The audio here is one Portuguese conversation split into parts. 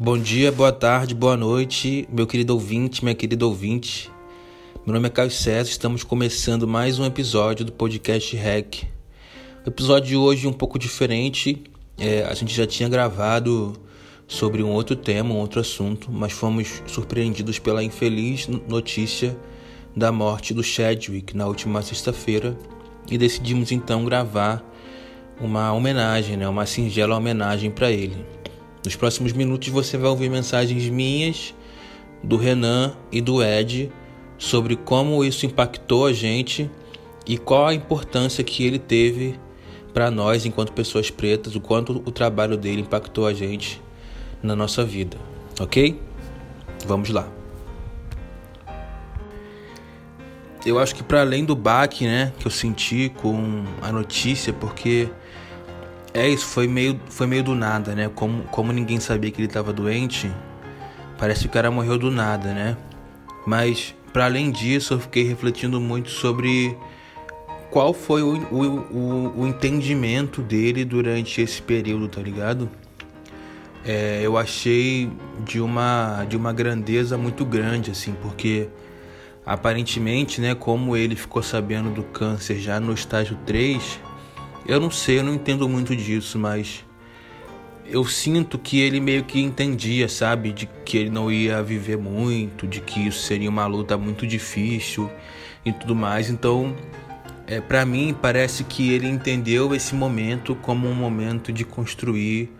Bom dia, boa tarde, boa noite, meu querido ouvinte, minha querida ouvinte. Meu nome é Caio César, estamos começando mais um episódio do podcast REC. O episódio de hoje é um pouco diferente, é, a gente já tinha gravado sobre um outro tema, um outro assunto, mas fomos surpreendidos pela infeliz notícia da morte do Chadwick na última sexta-feira e decidimos então gravar uma homenagem, né, uma singela homenagem para ele. Nos próximos minutos você vai ouvir mensagens minhas, do Renan e do Ed sobre como isso impactou a gente e qual a importância que ele teve para nós enquanto pessoas pretas, o quanto o trabalho dele impactou a gente na nossa vida, ok? Vamos lá. Eu acho que para além do baque, né, que eu senti com a notícia, porque é isso, foi meio, foi meio do nada, né? Como, como ninguém sabia que ele estava doente, parece que o cara morreu do nada, né? Mas, para além disso, eu fiquei refletindo muito sobre qual foi o, o, o, entendimento dele durante esse período, tá ligado? É, eu achei de uma, de uma grandeza muito grande, assim, porque aparentemente, né, como ele ficou sabendo do câncer já no estágio 3 eu não sei, eu não entendo muito disso, mas eu sinto que ele meio que entendia, sabe, de que ele não ia viver muito, de que isso seria uma luta muito difícil e tudo mais. Então, é, para mim parece que ele entendeu esse momento como um momento de construir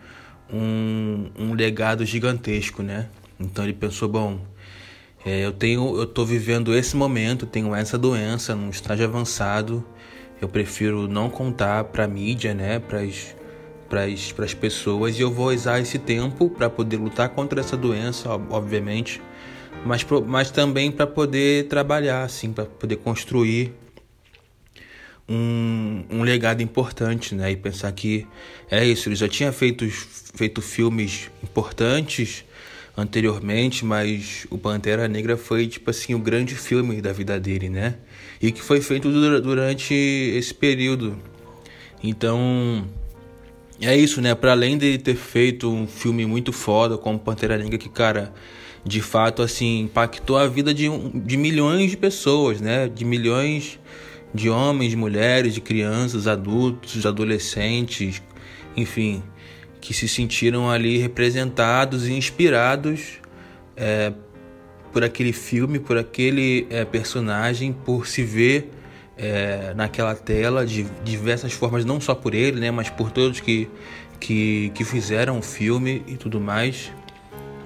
um, um legado gigantesco, né? Então ele pensou, bom, é, eu tenho, eu tô vivendo esse momento, tenho essa doença num estágio avançado eu prefiro não contar para mídia, né, para as pessoas, e eu vou usar esse tempo para poder lutar contra essa doença, obviamente, mas, mas também para poder trabalhar, assim, para poder construir um, um legado importante, né? E pensar que é isso, ele já tinha feito, feito filmes importantes anteriormente, mas o Pantera Negra foi tipo assim o grande filme da vida dele, né? E que foi feito durante esse período. Então, é isso, né? Para além de ter feito um filme muito foda como Pantera Negra que cara, de fato assim, impactou a vida de, de milhões de pessoas, né? De milhões de homens, de mulheres, de crianças, adultos, adolescentes, enfim, que se sentiram ali representados e inspirados é, por aquele filme, por aquele é, personagem, por se ver é, naquela tela de diversas formas, não só por ele, né, mas por todos que, que, que fizeram o filme e tudo mais.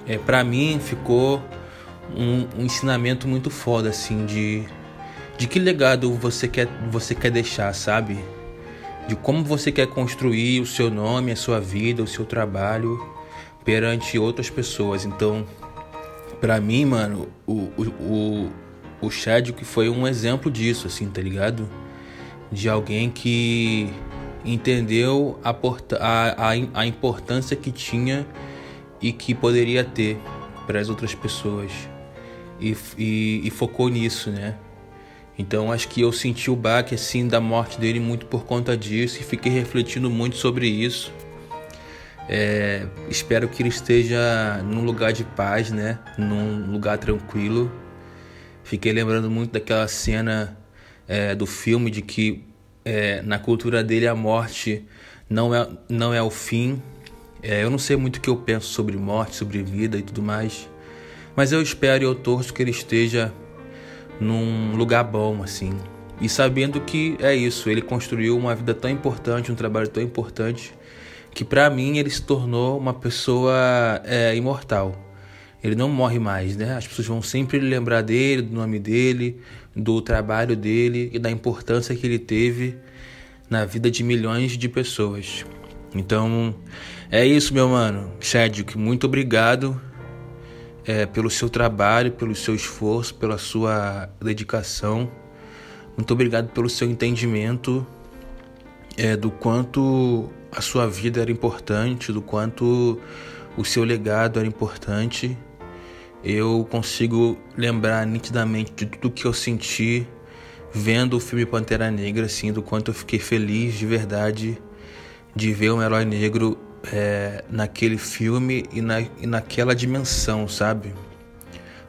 É, para mim ficou um, um, ensinamento muito foda, assim, de, de que legado você quer, você quer deixar, sabe? de como você quer construir o seu nome, a sua vida, o seu trabalho perante outras pessoas. Então, para mim, mano, o, o, o, o Chadwick foi um exemplo disso, assim, tá ligado? De alguém que entendeu a, a, a importância que tinha e que poderia ter para as outras pessoas. E, e, e focou nisso, né? Então acho que eu senti o baque assim da morte dele muito por conta disso e fiquei refletindo muito sobre isso. É, espero que ele esteja num lugar de paz, né? Num lugar tranquilo. Fiquei lembrando muito daquela cena é, do filme de que é, na cultura dele a morte não é, não é o fim. É, eu não sei muito o que eu penso sobre morte, sobre vida e tudo mais. Mas eu espero e eu torço que ele esteja num lugar bom, assim. E sabendo que é isso, ele construiu uma vida tão importante, um trabalho tão importante, que para mim ele se tornou uma pessoa é, imortal. Ele não morre mais, né? As pessoas vão sempre lembrar dele, do nome dele, do trabalho dele e da importância que ele teve na vida de milhões de pessoas. Então, é isso, meu mano. Cédric, muito obrigado é, pelo seu trabalho, pelo seu esforço, pela sua dedicação. Muito obrigado pelo seu entendimento é, do quanto a sua vida era importante, do quanto o seu legado era importante. Eu consigo lembrar nitidamente de tudo que eu senti vendo o filme Pantera Negra, assim, do quanto eu fiquei feliz de verdade de ver um herói negro é, naquele filme e, na, e naquela dimensão, sabe?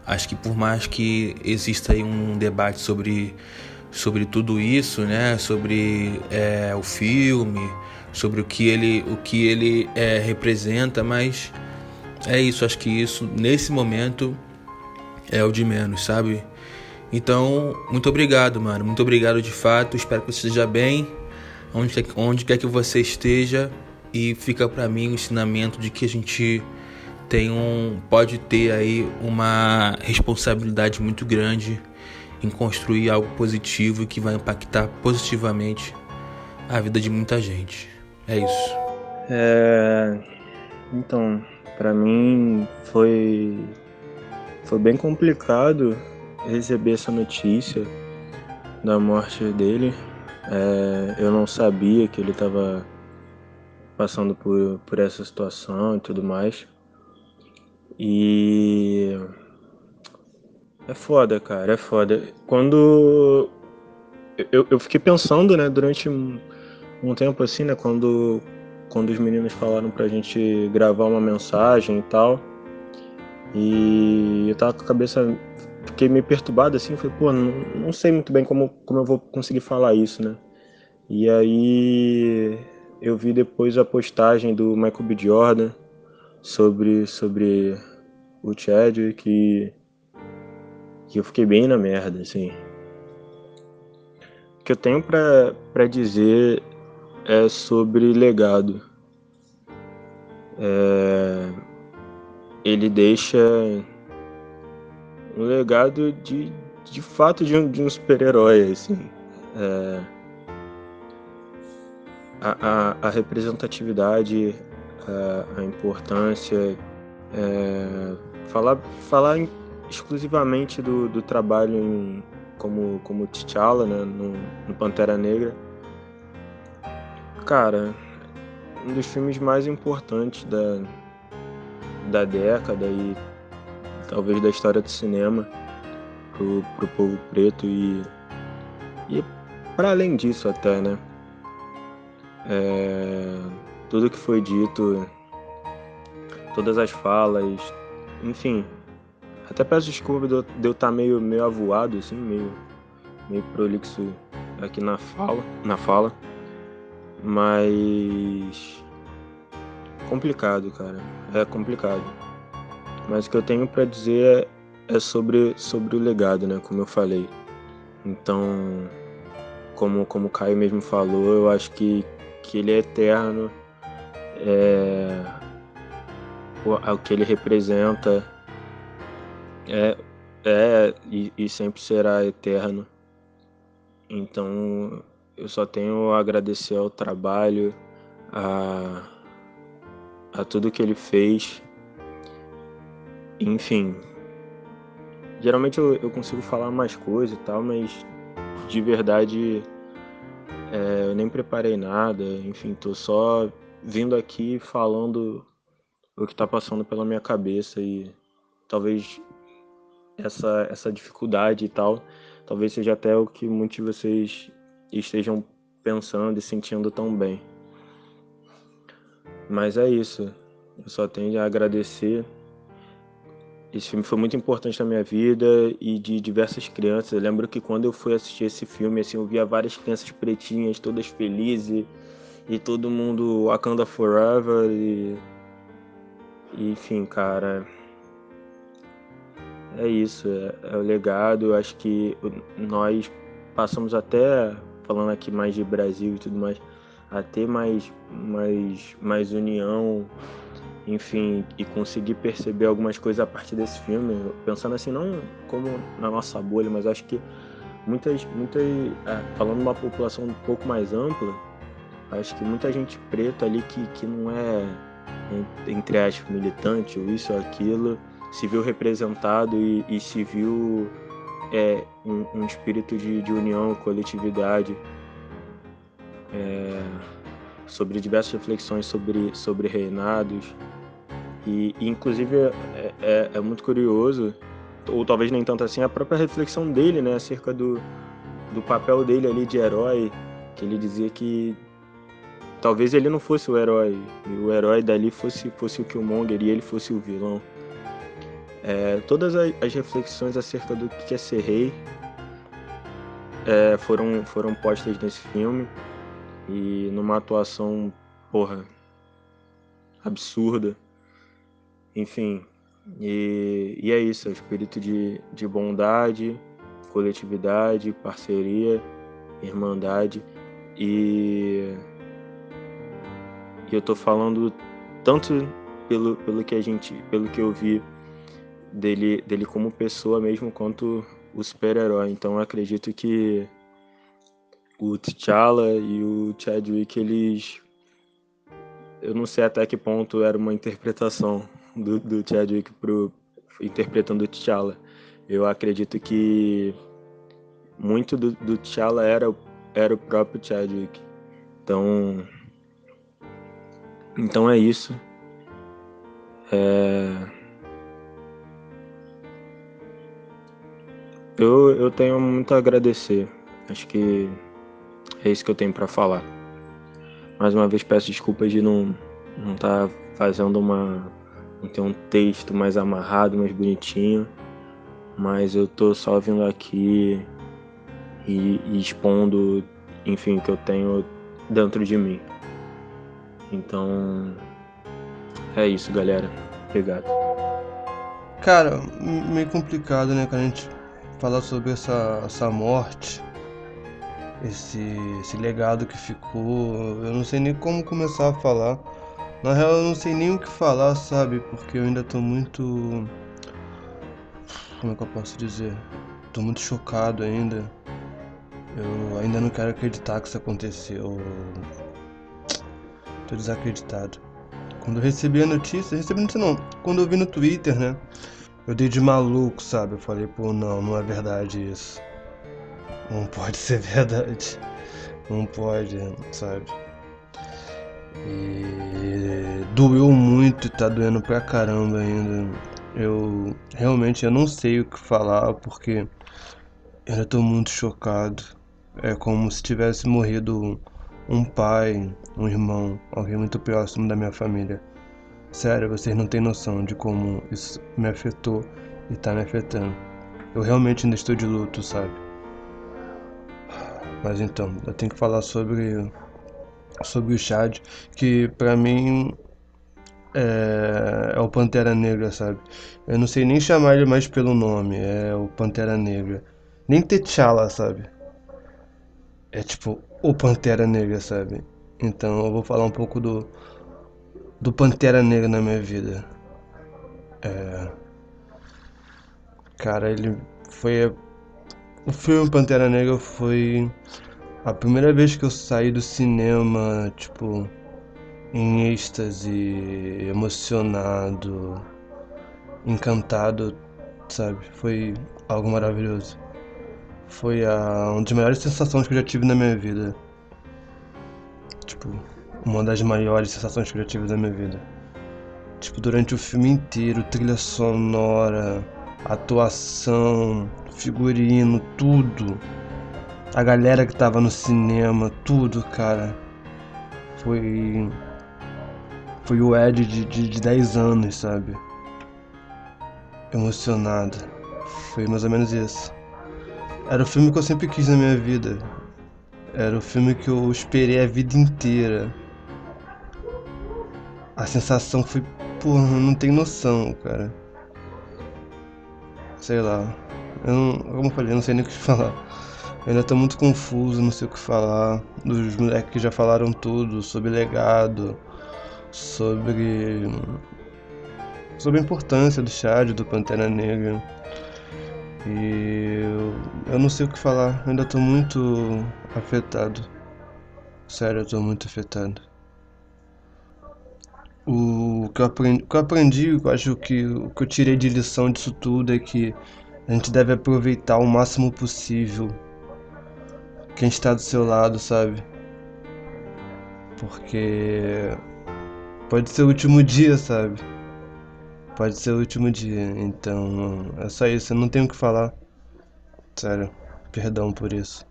Acho que por mais que exista aí um debate sobre, sobre tudo isso, né? Sobre é, o filme, sobre o que ele, o que ele é, representa, mas é isso. Acho que isso nesse momento é o de menos, sabe? Então, muito obrigado, mano. Muito obrigado de fato. Espero que você esteja bem, onde, onde quer que você esteja. E fica para mim o ensinamento de que a gente tem um pode ter aí uma responsabilidade muito grande em construir algo positivo que vai impactar positivamente a vida de muita gente. É isso. É, então, para mim foi foi bem complicado receber essa notícia da morte dele. É, eu não sabia que ele estava passando por, por essa situação e tudo mais. E. É foda, cara, é foda. Quando. Eu, eu fiquei pensando, né, durante um, tempo assim, né, quando, quando os meninos falaram pra gente gravar uma mensagem e tal. E eu tava com a cabeça. Fiquei meio perturbado assim, falei, pô, não, não sei muito bem como, como eu vou conseguir falar isso, né? E aí eu vi depois a postagem do Michael B. Jordan sobre, sobre o Chadwick que, que eu fiquei bem na merda, assim. O que eu tenho para dizer é sobre legado. É, ele deixa um legado de, de fato de um, de um super-herói, assim. É, a, a, a, representatividade, a, a importância, é, Falar, falar exclusivamente do, do trabalho em, como, como T'Challa, né, no, no Pantera Negra. Cara, um dos filmes mais importantes da, da década e talvez da história do cinema pro, pro povo preto e, e para além disso até, né? É, tudo que foi dito, todas as falas, enfim, até peço desculpa de eu estar tá meio, meio avoado, assim, meio, meio prolixo aqui na fala, na fala. Mas. Complicado, cara. É complicado. Mas o que eu tenho para dizer é, é sobre, sobre o legado, né? Como eu falei. Então, como, como o Caio mesmo falou, eu acho que, que ele é eterno. É, o que ele representa é, é e, e sempre será eterno. Então eu só tenho a agradecer ao trabalho, a, a tudo que ele fez. Enfim, geralmente eu, eu consigo falar mais coisas e tal, mas de verdade é, eu nem preparei nada. Enfim, tô só vindo aqui falando o que está passando pela minha cabeça e talvez essa essa dificuldade e tal, talvez seja até o que muitos de vocês estejam pensando e sentindo tão bem. Mas é isso. Eu só tenho a agradecer. Esse filme foi muito importante na minha vida e de diversas crianças. Eu lembro que quando eu fui assistir esse filme, assim, eu via várias crianças pretinhas, todas felizes, e todo mundo Wakanda Forever e enfim, cara, é isso, é, é o legado. Eu acho que nós passamos até, falando aqui mais de Brasil e tudo mais, a ter mais, mais, mais união, enfim, e conseguir perceber algumas coisas a partir desse filme. Pensando assim, não como na nossa bolha, mas acho que muitas, muitas, é, falando uma população um pouco mais ampla, acho que muita gente preta ali que, que não é entre aspas, militante, ou isso ou aquilo, se viu representado e, e se viu é, um, um espírito de, de, união, coletividade, é, sobre diversas reflexões sobre, sobre reinados. E, e inclusive, é, é, é, muito curioso, ou talvez nem tanto assim, a própria reflexão dele né, acerca do, do papel dele ali de herói, que ele dizia que talvez ele não fosse o herói, e o herói dali fosse, fosse o Killmonger e ele fosse o vilão. É, todas as reflexões acerca do que é ser rei é, foram, foram postas nesse filme e numa atuação, porra, absurda. Enfim, e, e é isso, é o espírito de, de bondade, coletividade, parceria, irmandade e, e eu tô falando tanto pelo, pelo que a gente, pelo que eu vi dele, dele como pessoa mesmo, quanto o super-herói. Então eu acredito que o T'Challa e o Chadwick, eles. Eu não sei até que ponto era uma interpretação do, do Chadwick pro, interpretando o T'Challa. Eu acredito que muito do, do T'Challa era, era o próprio Chadwick. Então. Então é isso. É... Eu, eu tenho muito a agradecer. Acho que é isso que eu tenho para falar. Mais uma vez peço desculpas de não não estar tá fazendo uma não ter um texto mais amarrado, mais bonitinho, mas eu tô só vindo aqui e, e expondo, enfim, o que eu tenho dentro de mim. Então é isso, galera. Obrigado. Cara, meio complicado, né, que a gente falar sobre essa, essa morte, esse, esse legado que ficou. Eu não sei nem como começar a falar. Na real, eu não sei nem o que falar, sabe? Porque eu ainda tô muito. Como é que eu posso dizer? Tô muito chocado ainda. Eu ainda não quero acreditar que isso aconteceu. Tô desacreditado. Quando eu recebi a notícia, recebi a notícia não. Quando eu vi no Twitter, né? Eu dei de maluco, sabe? Eu falei, pô, não, não é verdade isso. Não pode ser verdade. Não pode, sabe? E doeu muito e tá doendo pra caramba ainda. Eu realmente eu não sei o que falar porque eu ainda tô muito chocado. É como se tivesse morrido um pai, um irmão, alguém muito próximo da minha família. Sério, vocês não têm noção de como isso me afetou e tá me afetando. Eu realmente ainda estou de luto, sabe? Mas então, eu tenho que falar sobre sobre o Chad, que pra mim é, é, o Pantera Negra, sabe? Eu não sei nem chamar ele mais pelo nome, é o Pantera Negra. Nem T'Challa, sabe? É tipo o Pantera Negra, sabe? Então eu vou falar um pouco do do Pantera Negra na minha vida. É... Cara, ele foi. O filme Pantera Negra foi a primeira vez que eu saí do cinema, tipo, em êxtase, emocionado, encantado, sabe? Foi algo maravilhoso. Foi a, uma das melhores sensações que eu já tive na minha vida. Tipo, uma das maiores sensações tive da minha vida. Tipo, durante o filme inteiro, trilha sonora, atuação, figurino, tudo. A galera que tava no cinema, tudo, cara. Foi. Foi o Ed de, de, de 10 anos, sabe? Emocionado. Foi mais ou menos isso. Era o filme que eu sempre quis na minha vida. Era o filme que eu esperei a vida inteira. A sensação foi, porra, não tem noção, cara. Sei lá. Eu não, como eu falei, eu não sei nem o que falar. Eu ainda tô muito confuso, não sei o que falar. Os moleques que já falaram tudo sobre legado, sobre. sobre a importância do Chad, do Pantera Negra. E eu, eu não sei o que falar, eu ainda tô muito afetado. Sério, eu tô muito afetado. O que eu aprendi, o que eu, aprendi, eu acho que o que eu tirei de lição disso tudo é que a gente deve aproveitar o máximo possível quem está do seu lado, sabe? Porque pode ser o último dia, sabe? Pode ser o último dia, então é só isso, eu não tenho o que falar. Sério, perdão por isso.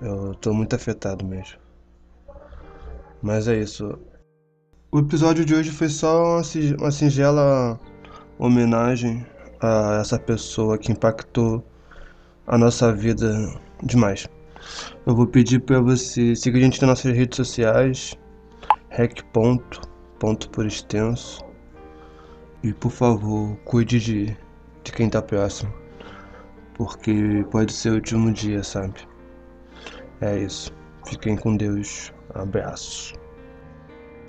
Eu tô muito afetado mesmo. Mas é isso. O episódio de hoje foi só uma singela homenagem a essa pessoa que impactou a nossa vida demais. Eu vou pedir para você seguir a gente nas nossas redes sociais, rec. Ponto, ponto por extenso. E por favor, cuide de, de quem tá próximo. Porque pode ser o último dia, sabe? É isso. Fiquem com Deus. Abraço.